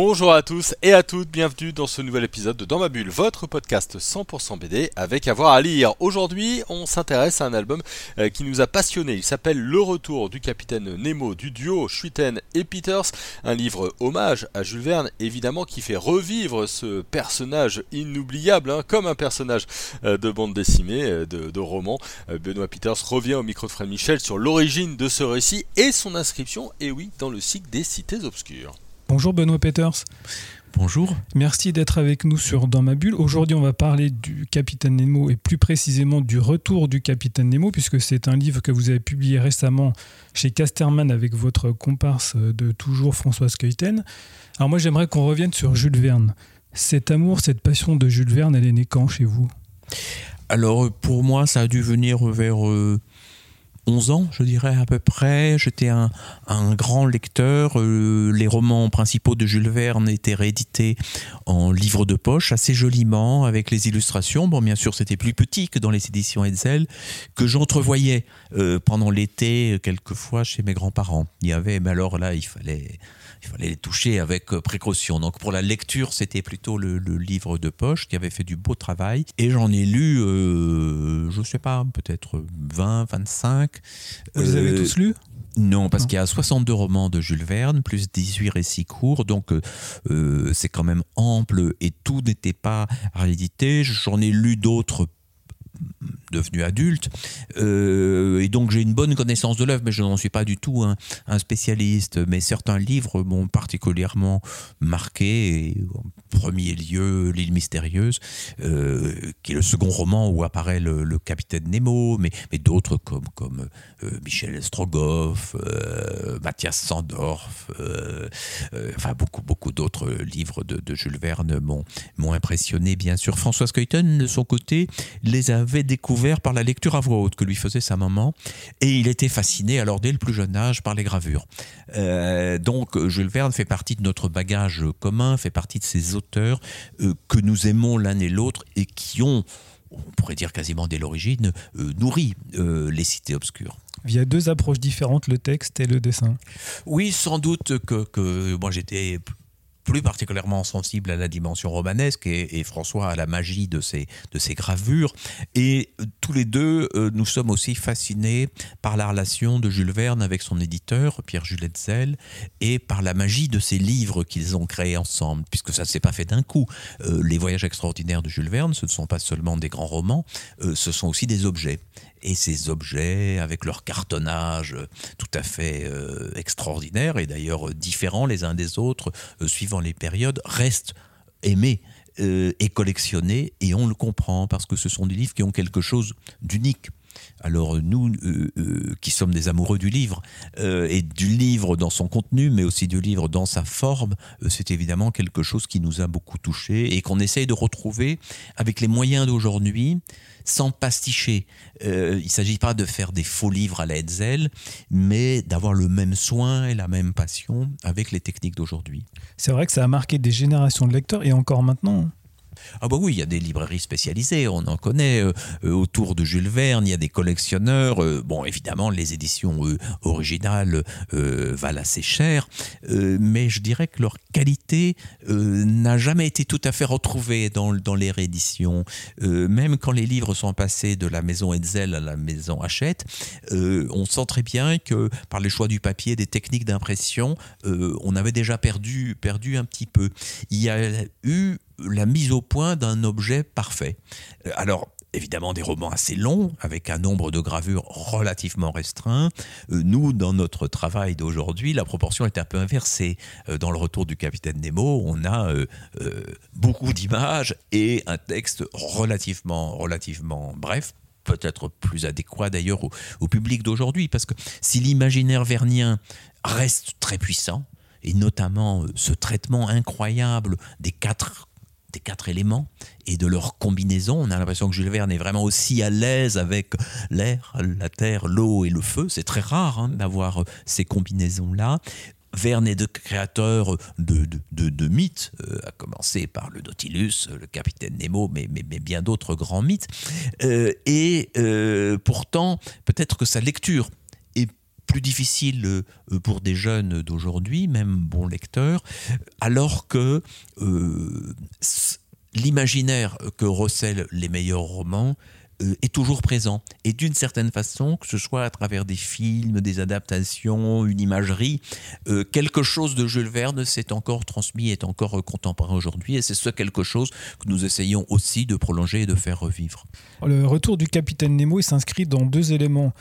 Bonjour à tous et à toutes, bienvenue dans ce nouvel épisode de Dans ma bulle, votre podcast 100% BD avec avoir à lire. Aujourd'hui, on s'intéresse à un album euh, qui nous a passionné. Il s'appelle Le retour du capitaine Nemo du duo Schuiten et Peters, un livre hommage à Jules Verne, évidemment qui fait revivre ce personnage inoubliable, hein, comme un personnage euh, de bande dessinée, euh, de, roman. Benoît Peters revient au micro de Fred Michel sur l'origine de ce récit et son inscription, et oui, dans le cycle des cités obscures. Bonjour Benoît Peters. Bonjour. Merci d'être avec nous sur Dans ma bulle. Aujourd'hui, on va parler du Capitaine Nemo et plus précisément du retour du Capitaine Nemo, puisque c'est un livre que vous avez publié récemment chez Casterman avec votre comparse de toujours Françoise Keuten. Alors moi, j'aimerais qu'on revienne sur Jules Verne. Cet amour, cette passion de Jules Verne, elle est née quand chez vous? Alors pour moi, ça a dû venir vers... Euh, 11 ans, je dirais à peu près. J'étais un, grand lecteur. Euh, les romans principaux de Jules Verne étaient réédités en livre de poche, assez joliment, avec les illustrations. Bon, bien sûr, c'était plus petit que dans les éditions Hetzel, que j'entrevoyais euh, pendant l'été, quelquefois, chez mes grands-parents. Il y avait, mais alors là, il fallait il fallait les toucher avec euh, précaution. Donc pour la lecture, c'était plutôt le, livre de poche qui avait fait du beau travail. Et j'en ai lu, euh, je ne sais pas, peut-être 20, 25. Vous les avez euh, tous lus? non, parce qu'il y a 62 romans de Jules Verne, plus 18 récits courts, donc c'est quand même ample et tout n'était pas réédité. J'en ai lu d'autres devenu adulte. Euh, et donc j'ai une bonne connaissance de l'œuvre, mais je n'en suis pas du tout un, spécialiste. Mais certains livres m'ont particulièrement marqué. en premier lieu, L'île mystérieuse, euh, qui est le second roman où apparaît le, capitaine Nemo, mais, mais d'autres comme, comme euh, Michel Strogoff, Mathias Sandorf, enfin beaucoup, beaucoup d'autres livres de, Jules Verne m'ont impressionné, bien sûr. François Skeuten, de son côté, les avait découverts par la lecture à voix haute que lui faisait sa maman, et il était fasciné alors dès le plus jeune âge par les gravures. Euh, donc Jules Verne fait partie de notre bagage commun, fait partie de ces auteurs euh, que nous aimons l'un et l'autre et qui ont, on pourrait dire quasiment dès l'origine, euh, nourri les cités obscures. Il y a deux approches différentes, le texte et le dessin. Oui, sans doute que, que moi j'étais plus particulièrement sensible à la dimension romanesque et, François à la magie de ces, de gravures. Et euh, tous les deux, euh, nous sommes aussi fascinés par la relation de Jules Verne avec son éditeur, Pierre-Jules Hetzel, et par la magie de ces livres qu'ils ont créés ensemble, puisque ça ne s'est pas fait d'un coup. Euh, les voyages extraordinaires de Jules Verne, ce ne sont pas seulement des grands romans, ce sont aussi des objets et ces objets, avec leur cartonnage tout à fait euh, extraordinaire et d'ailleurs différents les uns des autres, euh, suivant les périodes, restent aimés euh, et collectionnés, et on le comprend parce que ce sont des livres qui ont quelque chose d'unique. Alors nous, qui sommes des amoureux du livre, et du livre dans son contenu, mais aussi du livre dans sa forme, c'est évidemment quelque chose qui nous a beaucoup touchés et qu'on essaye de retrouver avec les moyens d'aujourd'hui, sans pasticher. Euh, il ne s'agit pas de faire des faux livres à la Hetzel, mais d'avoir le même soin et la même passion avec les techniques d'aujourd'hui. C'est vrai que ça a marqué des générations de lecteurs et encore maintenant. Ah bah oui, il y a des librairies spécialisées, on en connaît. Euh, euh, autour de Jules Verne, il y a des collectionneurs. Euh, bon, évidemment, les éditions originales valent assez cher, mais je dirais que leur qualité n'a jamais été tout à fait retrouvée dans, dans les rééditions. même quand les livres sont passés de la maison Hetzel à la maison Hachette, on sent très bien que par le choix du papier, des techniques d'impression, on avait déjà perdu, perdu un petit peu. Il y a eu la mise au point d'un objet parfait. Euh, alors, évidemment des romans assez longs, avec un nombre de gravures relativement restreint. Euh, nous, dans notre travail d'aujourd'hui, la proportion est un peu inversée. Euh, dans le retour du capitaine Nemo, on a beaucoup d'images et un texte relativement, relativement bref, peut-être plus adéquat d'ailleurs au, au public d'aujourd'hui, parce que si l'imaginaire vernien reste très puissant, et notamment ce traitement incroyable des quatre quatre éléments et de leur combinaison. On a l'impression que Jules Verne est vraiment aussi à l'aise avec l'air, la terre, l'eau et le feu. C'est très rare hein, d'avoir euh, ces combinaisons-là. Verne est de créateurs de, de, mythes, euh, à commencer par le Nautilus, le capitaine Nemo, mais, bien d'autres grands mythes. Euh, et pourtant, peut-être que sa lecture plus difficile pour des jeunes d'aujourd'hui, même bons lecteurs, alors que l'imaginaire que recèlent les meilleurs romans euh, est toujours présent. Et d'une certaine façon, que ce soit à travers des films, des adaptations, une imagerie, euh, quelque chose de Jules Verne s'est encore transmis, est encore contemporain aujourd'hui. Et c'est ce quelque chose que nous essayons aussi de prolonger et de faire revivre. Le retour du capitaine Nemo s'inscrit dans deux éléments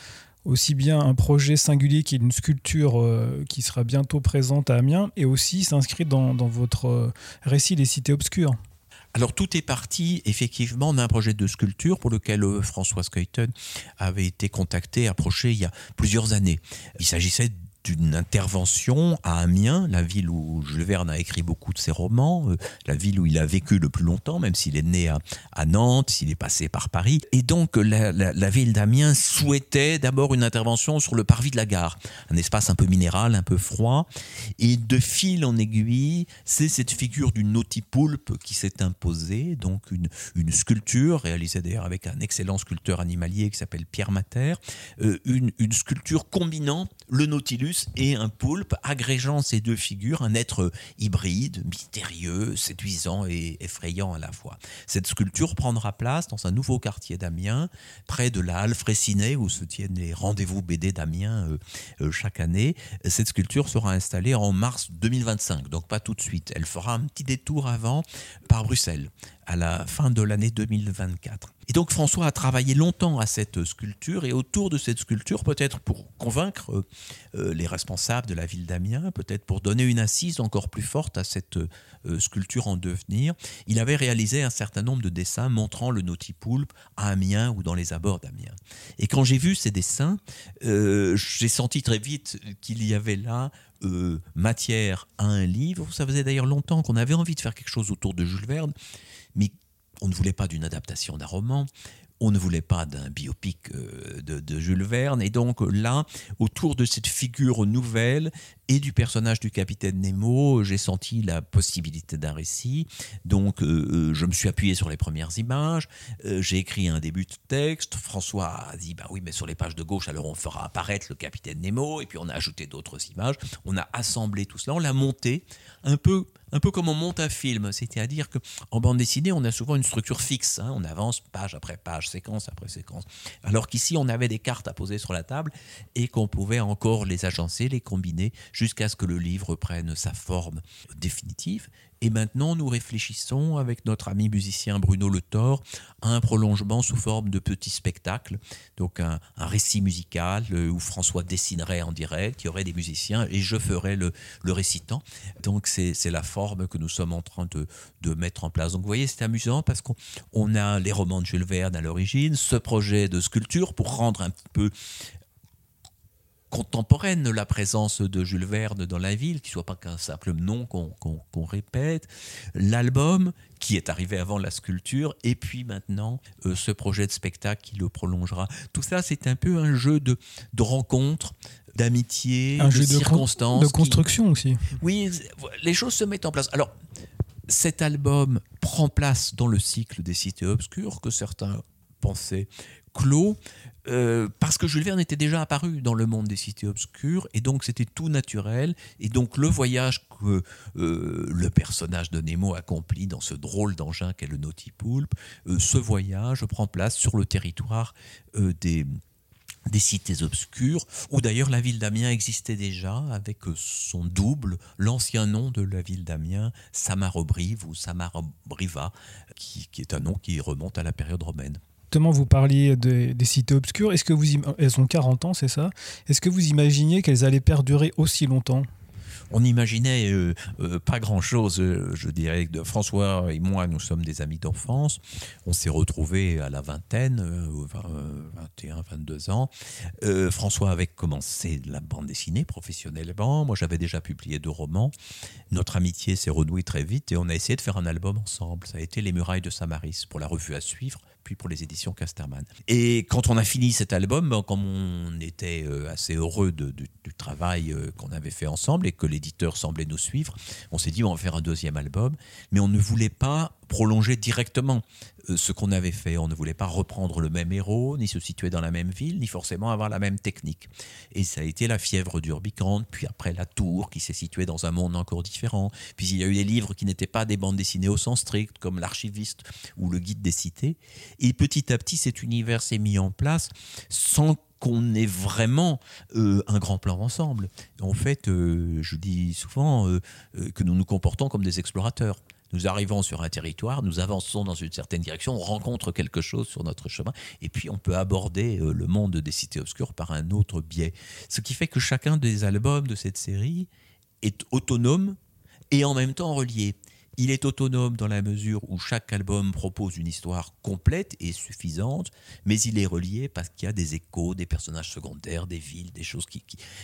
aussi bien un projet singulier qui est une sculpture euh, qui sera bientôt présente à Amiens, et aussi s'inscrit dans, votre récit des cités obscures. Alors tout est parti effectivement d'un projet de sculpture pour lequel euh, François Skeuten avait été contacté, approché il y a plusieurs années. Il s'agissait d'une intervention à Amiens, la ville où Jules Verne a écrit beaucoup de ses romans, euh, la ville où il a vécu le plus longtemps, même s'il est né à, Nantes, s'il est passé par Paris. Et donc la, ville d'Amiens souhaitait d'abord une intervention sur le parvis de la gare, un espace un peu minéral, un peu froid. Et de fil en aiguille, c'est cette figure du nautipoulpe qui s'est imposée, donc une, une sculpture réalisée d'ailleurs avec un excellent sculpteur animalier qui s'appelle Pierre Mater, euh, une, une sculpture combinant le Nautilus et un poulpe, agrégeant ces deux figures, un être hybride, mystérieux, séduisant et effrayant à la fois. Cette sculpture prendra place dans un nouveau quartier d'Amiens, près de la Halle Fraissinet, où se tiennent les rendez-vous BD d'Amiens euh, euh, chaque année. Cette sculpture sera installée en mars 2025, donc pas tout de suite. Elle fera un petit détour avant par Bruxelles à la fin de l'année 2024. Et donc François a travaillé longtemps à cette sculpture et autour de cette sculpture, peut-être pour convaincre euh, les responsables de la ville d'Amiens, peut-être pour donner une assise encore plus forte à cette euh, sculpture en devenir, il avait réalisé un certain nombre de dessins montrant le nautipoulpe à Amiens ou dans les abords d'Amiens. Et quand j'ai vu ces dessins, euh, j'ai senti très vite qu'il y avait là matière à un livre. Ça faisait d'ailleurs longtemps qu'on avait envie de faire quelque chose autour de Jules Verne mais on ne voulait pas d'une adaptation d'un roman, on ne voulait pas d'un biopic euh, de, Jules Verne. Et donc là, autour de cette figure nouvelle et du personnage du capitaine Nemo, j'ai senti la possibilité d'un récit. Donc euh, euh, je me suis appuyé sur les premières images, j'ai écrit un début de texte. François a dit, bah oui, mais sur les pages de gauche, alors on fera apparaître le capitaine Nemo. Et puis on a ajouté d'autres images. On a assemblé tout cela, on l'a monté un peu un peu comme on monte un film, c'est-à-dire qu'en bande dessinée, on a souvent une structure fixe, hein. on avance page après page, séquence après séquence, alors qu'ici, on avait des cartes à poser sur la table et qu'on pouvait encore les agencer, les combiner, jusqu'à ce que le livre prenne sa forme définitive. Et maintenant, nous réfléchissons avec notre ami musicien Bruno Le Thor à un prolongement sous forme de petits spectacles. Donc un, récit musical euh, où François dessinerait en direct, il y aurait des musiciens et je ferais le, récitant. Donc c'est la forme que nous sommes en train de, de mettre en place. Donc vous voyez, c'est amusant parce qu'on a les romans de Jules Verne à l'origine, ce projet de sculpture pour rendre un petit peu contemporaine la présence de Jules Verne dans la ville, qui soit pas qu'un simple nom qu'on répète, l'album qui est arrivé avant la sculpture, et puis maintenant euh, ce projet de spectacle qui le prolongera. Tout ça, c'est un peu un jeu de, de rencontres, d'amitié, de circonstances. De, construction aussi. Oui, les choses se mettent en place. Alors, cet album prend place dans le cycle des cités obscures que certains pensaient clos, euh, parce que Jules Verne était déjà apparu dans le monde des cités obscures, et donc c'était tout naturel. Et donc le voyage que euh, le personnage de Nemo accomplit dans ce drôle d'engin qu'est le Nautipoulpe, euh, ce voyage prend place sur le territoire des, cités obscures, où d'ailleurs la ville d'Amiens existait déjà avec son double, l'ancien nom de la ville d'Amiens, Samarobrive ou Samarobriva, qui est un nom qui remonte à la période romaine. Justement, vous parliez des cités obscures. Est-ce que vous elles ont 40 ans, c'est ça? Est-ce que vous imaginiez qu'elles allaient perdurer aussi longtemps? On n'imaginait euh, euh, pas grand-chose, euh, je dirais. François et moi, nous sommes des amis d'enfance. On s'est retrouvés à la vingtaine, 21, 22 ans. François avait commencé la bande dessinée professionnellement. Moi, j'avais déjà publié deux romans. Notre amitié s'est renouée très vite et on a essayé de faire un album ensemble. Ça a été Les Murailles de Samaris pour la revue à suivre puis pour les éditions Casterman. Et quand on a fini cet album, ben, comme on était euh, assez heureux du travail euh, qu'on avait fait ensemble et que l'éditeur semblait nous suivre, on s'est dit on va faire un deuxième album, mais on ne voulait pas prolonger directement euh, ce qu'on avait fait. On ne voulait pas reprendre le même héros, ni se situer dans la même ville, ni forcément avoir la même technique. Et ça a été la fièvre d'Urbicante, puis après la tour qui s'est située dans un monde encore différent. Puis il y a eu des livres qui n'étaient pas des bandes dessinées au sens strict, comme l'archiviste ou le guide des cités. Et petit à petit, cet univers s'est mis en place sans qu'on ait vraiment euh, un grand plan ensemble. En fait, euh, je dis souvent que nous nous comportons comme des explorateurs. Nous arrivons sur un territoire, nous avançons dans une certaine direction, on rencontre quelque chose sur notre chemin, et puis on peut aborder euh, le monde des cités obscures par un autre biais. Ce qui fait que chacun des albums de cette série est autonome et en même temps relié. Il est autonome dans la mesure où chaque album propose une histoire complète et suffisante, mais il est relié parce qu'il y a des échos, des personnages secondaires, des villes, des choses qui,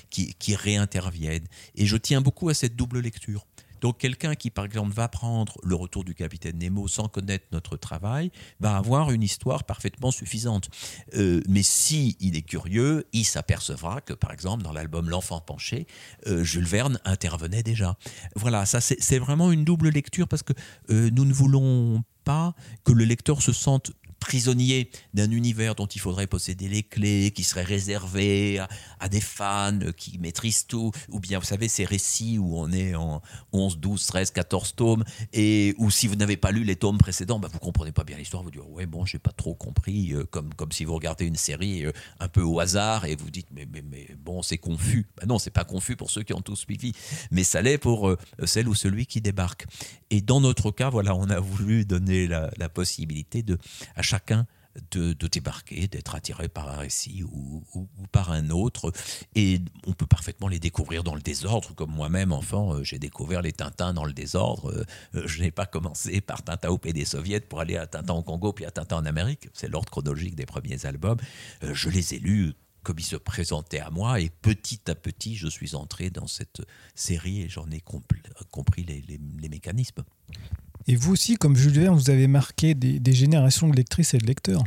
qui, qui réinterviennent. Et je tiens beaucoup à cette double lecture. Donc quelqu'un qui, par exemple, va prendre le retour du capitaine Nemo sans connaître notre travail, va avoir une histoire parfaitement suffisante. Euh, mais si il est curieux, il s'apercevra que, par exemple, dans l'album L'enfant penché, euh, Jules Verne intervenait déjà. Voilà, ça c'est vraiment une double lecture parce que euh, nous ne voulons pas que le lecteur se sente prisonnier d'un univers dont il faudrait posséder les clés, qui serait réservé à, des fans qui maîtrisent tout, ou bien vous savez ces récits où on est en 11, 12, 13, 14 tomes, et où si vous n'avez pas lu les tomes précédents, bah, vous comprenez pas bien l'histoire, vous dites ouais bon j'ai pas trop compris, euh, comme, comme si vous regardez une série euh, un peu au hasard et vous dites mais, mais, bon c'est confus. Bah non c'est pas confus pour ceux qui ont tout suivi, mais ça l'est pour euh, celle ou celui qui débarque. Et dans notre cas, voilà, on a voulu donner la, possibilité de à chacun de, débarquer, d'être attiré par un récit ou, par un autre. Et on peut parfaitement les découvrir dans le désordre, comme moi-même, enfant, euh, j'ai découvert les Tintins dans le désordre. Euh, euh, je n'ai pas commencé par Tintin au des soviets pour aller à Tintin au Congo, puis à Tintin en Amérique. C'est l'ordre chronologique des premiers albums. je les ai lus comme ils se présentaient à moi, et petit à petit, je suis entré dans cette série et j'en ai compris les mécanismes. Et vous aussi, comme Jules Verne, vous avez marqué des, générations de lectrices et de lecteurs.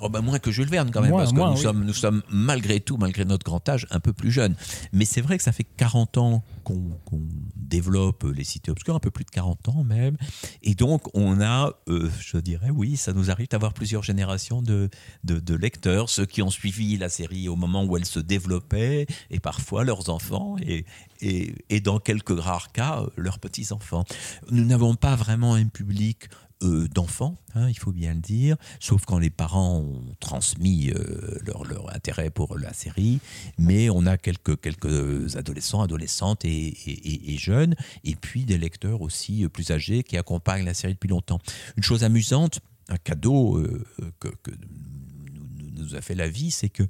Oh ben moins que Jules Verne quand même, parce que nous, sommes, nous sommes malgré tout, malgré notre grand âge, un peu plus jeunes. Mais c'est vrai que ça fait 40 ans qu'on développe les cités obscures, un peu plus de 40 ans même. Et donc on a, euh, je dirais, oui, ça nous arrive d'avoir plusieurs générations de, de, lecteurs, ceux qui ont suivi la série au moment où elle se développait, et parfois leurs enfants, et, et, et dans quelques rares cas, leurs petits-enfants. Nous n'avons pas vraiment un public euh, d'enfants, hein, il faut bien le dire, sauf quand les parents ont transmis euh, leur, intérêt pour la série, mais on a quelques, quelques adolescents, adolescentes et, jeunes, et puis des lecteurs aussi plus âgés qui accompagnent la série depuis longtemps. Une chose amusante, un cadeau euh, que nous a fait la vie, c'est que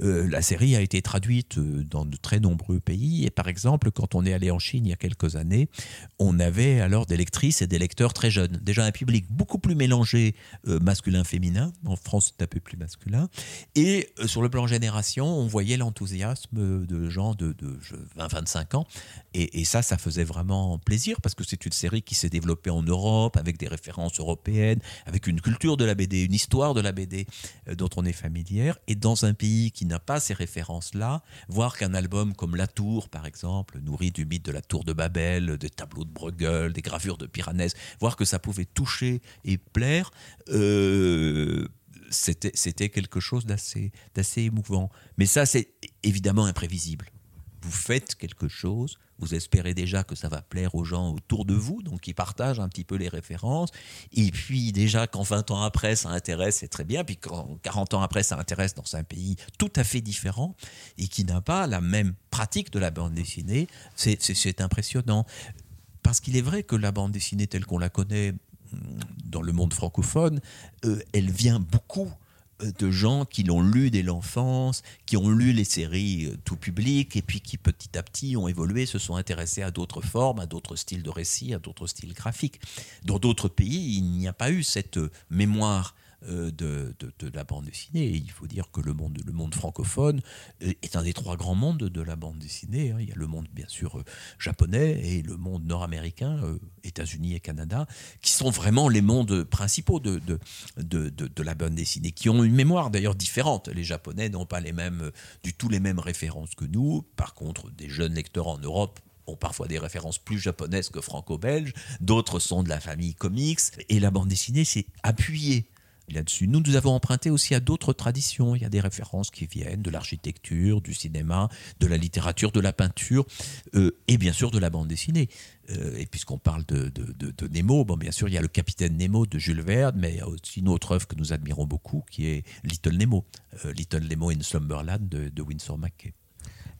euh, la série a été traduite euh, dans de très nombreux pays. Et par exemple, quand on est allé en Chine il y a quelques années, on avait alors des lectrices et des lecteurs très jeunes. Déjà un public beaucoup plus mélangé euh, masculin-féminin. En France, c'est un peu plus masculin. Et sur le plan génération, on voyait l'enthousiasme de gens de, 20-25 ans. Et, et ça, ça faisait vraiment plaisir parce que c'est une série qui s'est développée en Europe avec des références européennes, avec une culture de la BD, une histoire de la BD dont on est familier et dans un pays qui n'a pas ces références-là, voir qu'un album comme La Tour, par exemple, nourri du mythe de la Tour de Babel, des tableaux de Bruegel, des gravures de Piranèse, voir que ça pouvait toucher et plaire, euh, c'était quelque chose d'assez émouvant. Mais ça, c'est évidemment imprévisible vous faites quelque chose, vous espérez déjà que ça va plaire aux gens autour de vous, donc qui partagent un petit peu les références, et puis déjà quand 20 ans après ça intéresse, c'est très bien, puis quand 40 ans après ça intéresse dans un pays tout à fait différent, et qui n'a pas la même pratique de la bande dessinée, c'est impressionnant. Parce qu'il est vrai que la bande dessinée telle qu'on la connaît dans le monde francophone, euh, elle vient beaucoup de gens qui l'ont lu dès l'enfance, qui ont lu les séries euh, tout public, et puis qui petit à petit ont évolué, se sont intéressés à d'autres formes, à d'autres styles de récits, à d'autres styles graphiques. Dans d'autres pays, il n'y a pas eu cette euh, mémoire de, de, la bande dessinée. il faut dire que le monde, le monde francophone est un des trois grands mondes de la bande dessinée. Hein. Il y a le monde, bien sûr, japonais et le monde nord-américain, États-Unis et Canada, qui sont vraiment les mondes principaux de, de, de, la bande dessinée, qui ont une mémoire d'ailleurs différente. Les Japonais n'ont pas les mêmes, du tout les mêmes références que nous. Par contre, des jeunes lecteurs en Europe ont parfois des références plus japonaises que franco-belges, d'autres sont de la famille comics, et la bande dessinée s'est appuyée là-dessus. Nous, nous avons emprunté aussi à d'autres traditions. Il y a des références qui viennent de l'architecture, du cinéma, de la littérature, de la peinture, euh, et bien sûr de la bande dessinée. Euh, et puisqu'on parle de, de, Nemo, bon, bien sûr, il y a le capitaine Nemo de Jules Verne, mais il y a aussi une autre œuvre que nous admirons beaucoup, qui est Little Nemo, euh, Little Nemo in Slumberland de, Winsor McKay.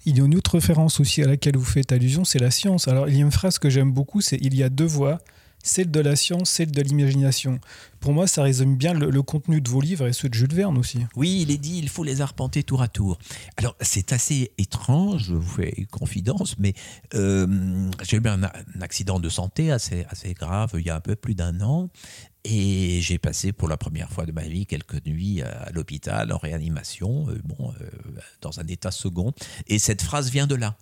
Il y a une autre référence aussi à laquelle vous faites allusion, c'est la science. Alors, il y a une phrase que j'aime beaucoup, c'est il y a deux voies, celle de la science, celle de l'imagination. Pour moi, ça résume bien le, contenu de vos livres et ceux de Jules Verne aussi. Oui, il est dit, il faut les arpenter tour à tour. Alors, c'est assez étrange, je vous fais confidence, mais euh, j'ai eu un, accident de santé assez, assez grave il y a un peu plus d'un an. Et j'ai passé pour la première fois de ma vie quelques nuits à l'hôpital en réanimation, euh, bon, euh, dans un état second. Et cette phrase vient de là.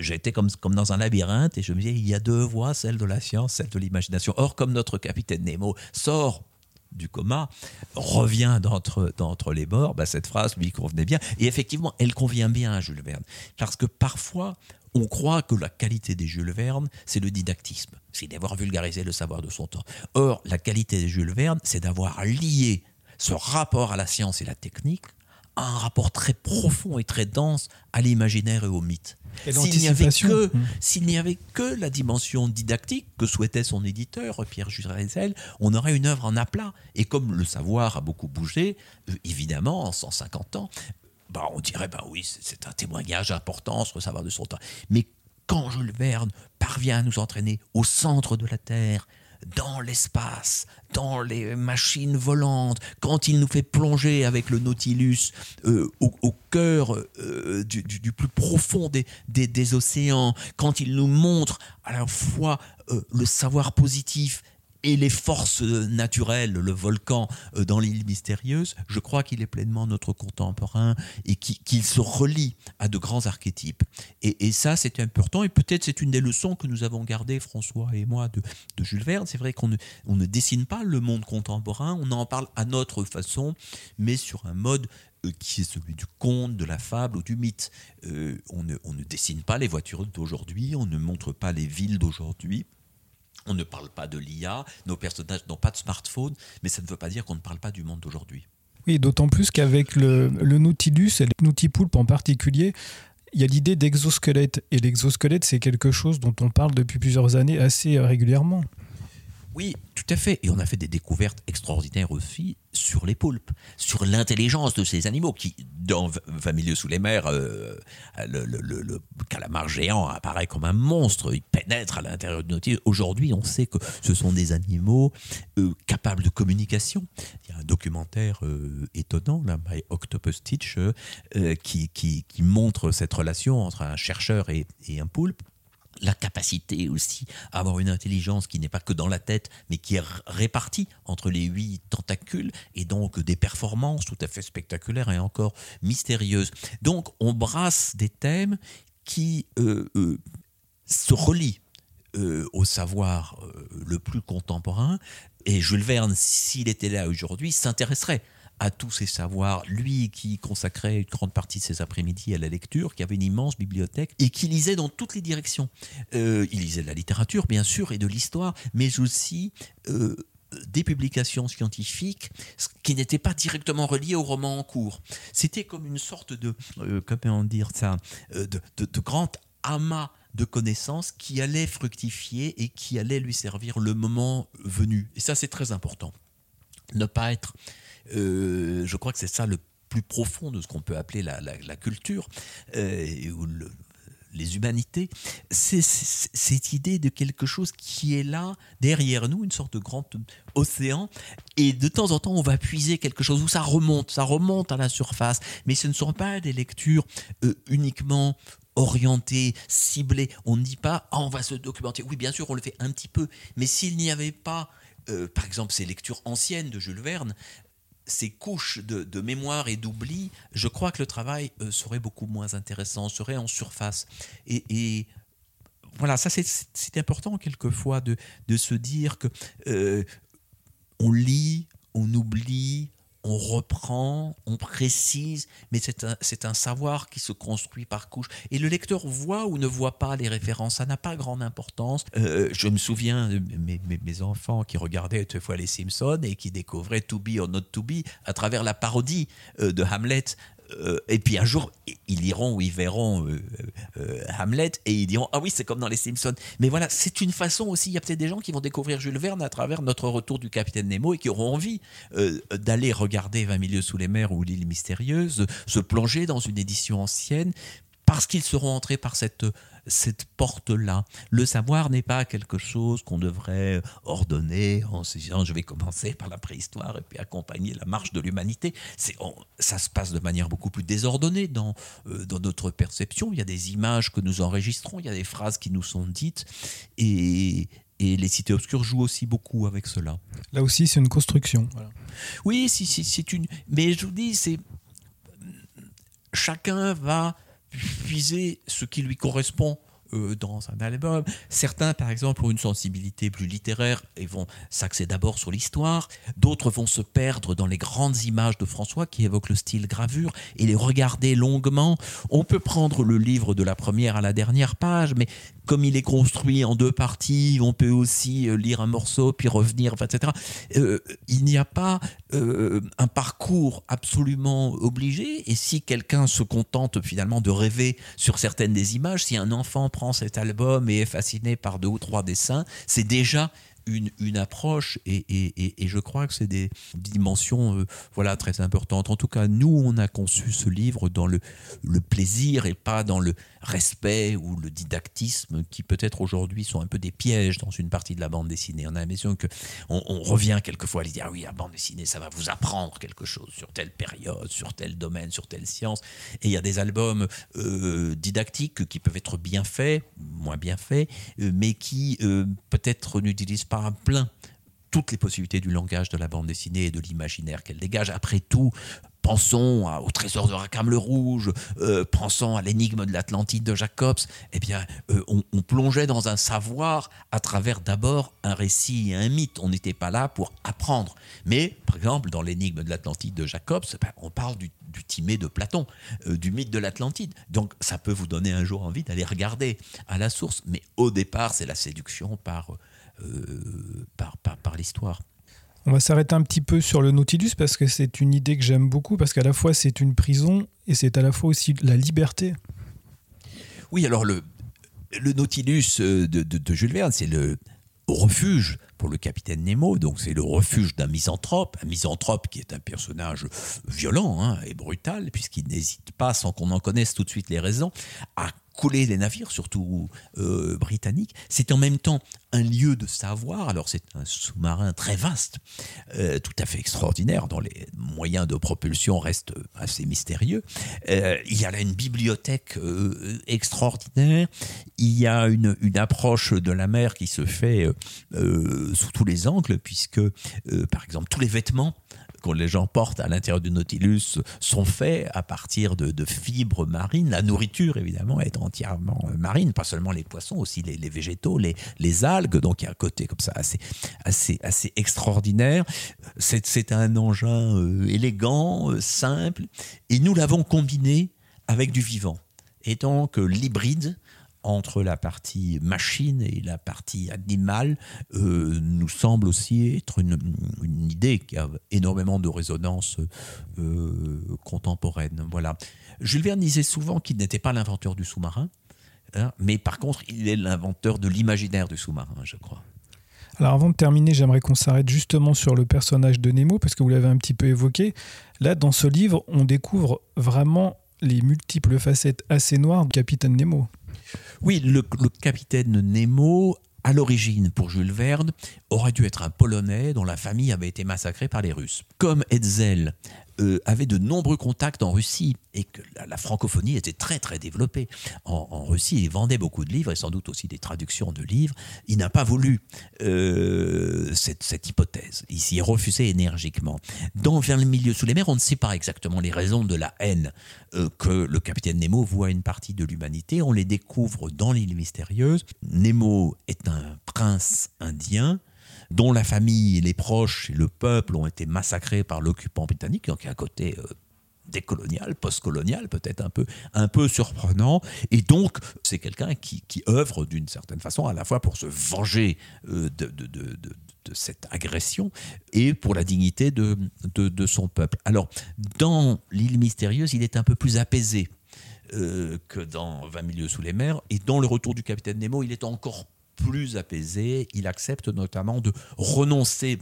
J'étais comme, comme dans un labyrinthe et je me disais, il y a deux voies, celle de la science, celle de l'imagination. Or, comme notre capitaine Nemo sort du coma, revient d'entre les bords, bah, cette phrase lui convenait bien. Et effectivement, elle convient bien à Jules Verne. Parce que parfois, on croit que la qualité des Jules Verne, c'est le didactisme, c'est d'avoir vulgarisé le savoir de son temps. Or, la qualité des Jules Verne, c'est d'avoir lié ce rapport à la science et la technique un rapport très profond et très dense à l'imaginaire et au mythe. S'il n'y avait, que, mmh. avait que la dimension didactique que souhaitait son éditeur, Pierre Jurzel, on aurait une œuvre en aplat. Et comme le savoir a beaucoup bougé, euh, évidemment, en 150 ans, bah, on dirait, bah oui, c'est un témoignage important sur le savoir de son temps. Mais quand Jules Verne parvient à nous entraîner au centre de la Terre, dans l'espace, dans les machines volantes, quand il nous fait plonger avec le Nautilus euh, au, cœur euh, du, plus profond des, océans, quand il nous montre à la fois euh, le savoir positif et les forces naturelles, le volcan euh, dans l'île mystérieuse, je crois qu'il est pleinement notre contemporain et qu'il se relie à de grands archétypes. Et, ça, c'est important et peut-être c'est une des leçons que nous avons gardées, François et moi, de, Jules Verne. C'est vrai qu'on ne, dessine pas le monde contemporain, on en parle à notre façon, mais sur un mode euh, qui est celui du conte, de la fable ou du mythe. Euh, on ne dessine pas les voitures d'aujourd'hui, on ne montre pas les villes d'aujourd'hui. On ne parle pas de l'IA, nos personnages n'ont pas de smartphone, mais ça ne veut pas dire qu'on ne parle pas du monde d'aujourd'hui. Oui, d'autant plus qu'avec le, le, Nautilus et le Nautipoulpe en particulier, il y a l'idée d'exosquelette. Et l'exosquelette, c'est quelque chose dont on parle depuis plusieurs années assez régulièrement. Oui, tout à fait. Et on a fait des découvertes extraordinaires aussi sur les poulpes, sur l'intelligence de ces animaux qui, dans 20 milieux sous les mers, euh, le, calamar géant apparaît comme un monstre. Il pénètre à l'intérieur de Nautilus. Aujourd'hui, on sait que ce sont des animaux euh, capables de communication. Il y a un documentaire euh, étonnant, là, My Octopus Teach, qui, montre cette relation entre un chercheur et un poulpe la capacité aussi à avoir une intelligence qui n'est pas que dans la tête, mais qui est répartie entre les huit tentacules, et donc des performances tout à fait spectaculaires et encore mystérieuses. Donc on brasse des thèmes qui euh, euh, se relient euh, au savoir le plus contemporain, et Jules Verne, s'il était là aujourd'hui, s'intéresserait à tous ses savoirs, lui qui consacrait une grande partie de ses après-midi à la lecture, qui avait une immense bibliothèque et qui lisait dans toutes les directions. Euh, il lisait de la littérature, bien sûr, et de l'histoire, mais aussi euh, des publications scientifiques qui n'étaient pas directement reliées au roman en cours. C'était comme une sorte de, euh, comment dire ça, de, de grand amas de connaissances qui allait fructifier et qui allait lui servir le moment venu. Et ça, c'est très important. Ne pas être euh, je crois que c'est ça le plus profond de ce qu'on peut appeler la, culture, euh, ou les humanités, c'est cette idée de quelque chose qui est là, derrière nous, une sorte de grand océan, et de temps en temps, on va puiser quelque chose où ça remonte, ça remonte à la surface, mais ce ne sont pas des lectures euh, uniquement orientées, ciblées. On ne dit pas, ah, on va se documenter. Oui, bien sûr, on le fait un petit peu, mais s'il n'y avait pas par exemple, ces lectures anciennes de Jules Verne, ces couches de, mémoire et d'oubli, je crois que le travail euh, serait beaucoup moins intéressant, serait en surface. Et, voilà, ça c'est important quelquefois de, se dire que euh, on lit, on oublie, on reprend, on précise, mais c'est un, savoir qui se construit par couches. Et le lecteur voit ou ne voit pas les références, ça n'a pas grande importance. Euh, je me souviens de mes, mes, enfants qui regardaient autrefois les Simpsons et qui découvraient To Be or Not To Be à travers la parodie euh, de Hamlet euh, et puis un jour, ils liront ou ils verront euh, euh, Hamlet et ils diront Ah oui, c'est comme dans les Simpsons. Mais voilà, c'est une façon aussi. Il y a peut-être des gens qui vont découvrir Jules Verne à travers notre retour du Capitaine Nemo et qui auront envie d'aller regarder 20 milieux sous les mers ou l'île mystérieuse, se plonger dans une édition ancienne parce qu'ils seront entrés par cette cette porte-là. Le savoir n'est pas quelque chose qu'on devrait ordonner en se disant je vais commencer par la préhistoire et puis accompagner la marche de l'humanité. Ça se passe de manière beaucoup plus désordonnée dans, euh, dans notre perception. Il y a des images que nous enregistrons, il y a des phrases qui nous sont dites et, et les cités obscures jouent aussi beaucoup avec cela. Là aussi, c'est une construction. Oui, c'est une. Mais je vous dis, c'est chacun va puiser ce qui lui correspond euh, dans un album. Certains, par exemple, ont une sensibilité plus littéraire et vont s'axer d'abord sur l'histoire. D'autres vont se perdre dans les grandes images de François qui évoquent le style gravure et les regarder longuement. On peut prendre le livre de la première à la dernière page, mais comme il est construit en deux parties, on peut aussi euh, lire un morceau puis revenir, etc. Euh, il n'y a pas euh, un parcours absolument obligé. Et si quelqu'un se contente finalement de rêver sur certaines des images, si un enfant prend cet album et est fasciné par deux ou trois dessins, c'est déjà une, approche et, je crois que c'est des dimensions euh, voilà, très importantes. En tout cas, nous, on a conçu ce livre dans le, le plaisir et pas dans le respect ou le didactisme qui peut-être aujourd'hui sont un peu des pièges dans une partie de la bande dessinée. On a l'impression qu'on on revient quelquefois à dire ah oui, la bande dessinée, ça va vous apprendre quelque chose sur telle période, sur tel domaine, sur telle science. Et il y a des albums euh, didactiques qui peuvent être bien faits, moins bien faits, euh, mais qui peut-être n'utilisent pas à plein toutes les possibilités du langage de la bande dessinée et de l'imaginaire qu'elle dégage. Après tout, pensons au trésor de Rackham le Rouge, euh, pensons à l'énigme de l'Atlantide de Jacobs, eh bien, euh, on, plongeait dans un savoir à travers d'abord un récit et un mythe. On n'était pas là pour apprendre. Mais, par exemple, dans l'énigme de l'Atlantide de Jacobs, ben, on parle du, du Timée de Platon, euh, du mythe de l'Atlantide. Donc, ça peut vous donner un jour envie d'aller regarder à la source. Mais au départ, c'est la séduction par euh, par, par, l'histoire. On va s'arrêter un petit peu sur le Nautilus parce que c'est une idée que j'aime beaucoup parce qu'à la fois c'est une prison et c'est à la fois aussi la liberté. Oui, alors le, le Nautilus euh, de, de, Jules Verne, c'est le refuge pour le capitaine Nemo, donc c'est le refuge d'un misanthrope, un misanthrope qui est un personnage violent hein, et brutal, puisqu'il n'hésite pas, sans qu'on en connaisse tout de suite les raisons, à couler des navires, surtout euh, britanniques. C'est en même temps un lieu de savoir. Alors c'est un sous-marin très vaste, euh, tout à fait extraordinaire, dont les moyens de propulsion restent assez mystérieux. Euh, il y a là une bibliothèque extraordinaire. Il y a une, approche de la mer qui se fait sous tous les angles, puisque par exemple tous les vêtements les gens portent à l'intérieur du Nautilus sont faits à partir de, fibres marines. La nourriture, évidemment, est entièrement euh, marine, pas seulement les poissons, aussi les, végétaux, les, les, algues. Donc il y a un côté comme ça assez, assez, assez extraordinaire. C'est un engin euh, élégant, euh, simple, et nous l'avons combiné avec du vivant. Et donc l'hybride entre la partie machine et la partie animale euh, nous semble aussi être une, idée qui a énormément de résonance euh, contemporaine. Voilà. Jules Verne disait souvent qu'il n'était pas l'inventeur du sous-marin, hein, mais par contre, il est l'inventeur de l'imaginaire du sous-marin, je crois. Alors avant de terminer, j'aimerais qu'on s'arrête justement sur le personnage de Nemo, parce que vous l'avez un petit peu évoqué. Là, dans ce livre, on découvre vraiment les multiples facettes assez noires du capitaine Nemo. Oui, le, capitaine Nemo à l'origine, pour Jules Verne, aurait dû être un Polonais dont la famille avait été massacrée par les Russes. Comme Hetzel euh, avait de nombreux contacts en Russie et que la, francophonie était très très développée en, Russie. Il vendait beaucoup de livres et sans doute aussi des traductions de livres. Il n'a pas voulu euh, cette, hypothèse. Il s'y refusé énergiquement. Dans le milieu sous les mers, on ne sait pas exactement les raisons de la haine euh, que le capitaine Nemo voit une partie de l'humanité. On les découvre dans l'île mystérieuse. Nemo est un prince indien dont la famille, les proches et le peuple ont été massacrés par l'occupant britannique, donc a un côté euh, décolonial, postcolonial, peut-être un peu, un peu surprenant. Et donc, c'est quelqu'un qui, œuvre d'une certaine façon à la fois pour se venger euh, de, cette agression et pour la dignité de, de, son peuple. Alors, dans l'île mystérieuse, il est un peu plus apaisé. Euh, que dans 20 milieux sous les mers. Et dans le retour du capitaine Nemo, il est encore plus apaisé. Il accepte notamment de renoncer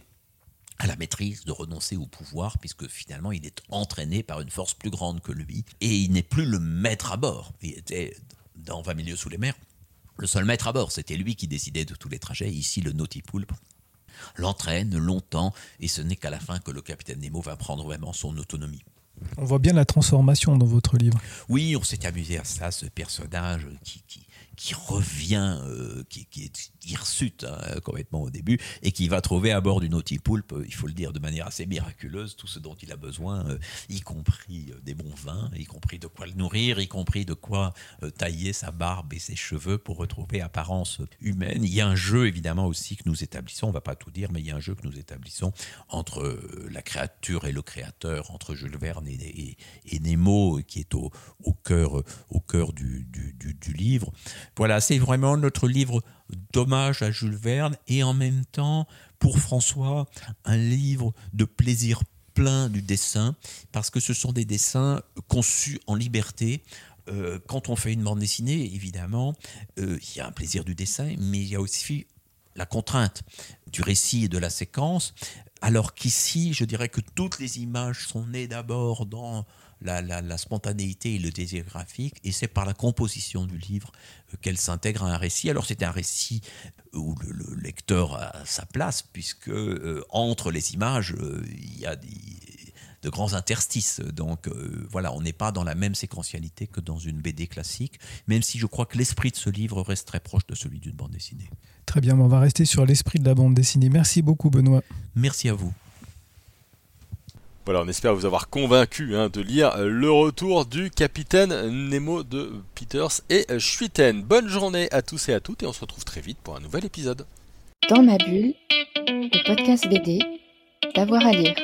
à la maîtrise, de renoncer au pouvoir, puisque finalement il est entraîné par une force plus grande que lui, et il n'est plus le maître à bord. Il était dans 20 milieux sous les mers, le seul maître à bord, c'était lui qui décidait de tous les trajets. Ici, le Nautipoulpe l'entraîne longtemps, et ce n'est qu'à la fin que le capitaine Nemo va prendre vraiment son autonomie. On voit bien la transformation dans votre livre. Oui, on s'est amusé à ça, ce personnage qui, qui, qui revient, euh, qui, qui, est hirsute hein, complètement au début, et qui va trouver à bord du Nautipoulpe, euh, il faut le dire de manière assez miraculeuse, tout ce dont il a besoin, euh, y compris des bons vins, y compris de quoi le nourrir, y compris de quoi tailler sa barbe et ses cheveux pour retrouver apparence humaine. Il y a un jeu évidemment aussi que nous établissons, on va pas tout dire, mais il y a un jeu que nous établissons entre la créature et le créateur, entre Jules Verne et, Nemo, qui est au, cœur, au cœur du livre. Voilà, c'est vraiment notre livre d'hommage à Jules Verne et en même temps, pour François, un livre de plaisir plein du dessin, parce que ce sont des dessins conçus en liberté. Euh, quand on fait une bande dessinée, évidemment, euh, il y a un plaisir du dessin, mais il y a aussi la contrainte du récit et de la séquence, alors qu'ici, je dirais que toutes les images sont nées d'abord dans la, spontanéité et le désir graphique, et c'est par la composition du livre euh, qu'elle s'intègre à un récit. Alors c'est un récit où le, lecteur a sa place, puisque euh, entre les images, euh, il y a de grands interstices. Donc voilà, on n'est pas dans la même séquentialité que dans une BD classique, même si je crois que l'esprit de ce livre reste très proche de celui d'une bande dessinée. Très bien, on va rester sur l'esprit de la bande dessinée. Merci beaucoup Benoît. Merci à vous. Voilà, on espère vous avoir convaincu hein, de lire euh, Le Retour du Capitaine Nemo de Peters et euh, Schwitten. Bonne journée à tous et à toutes et on se retrouve très vite pour un nouvel épisode. Dans ma bulle, le podcast BD, d'avoir à lire.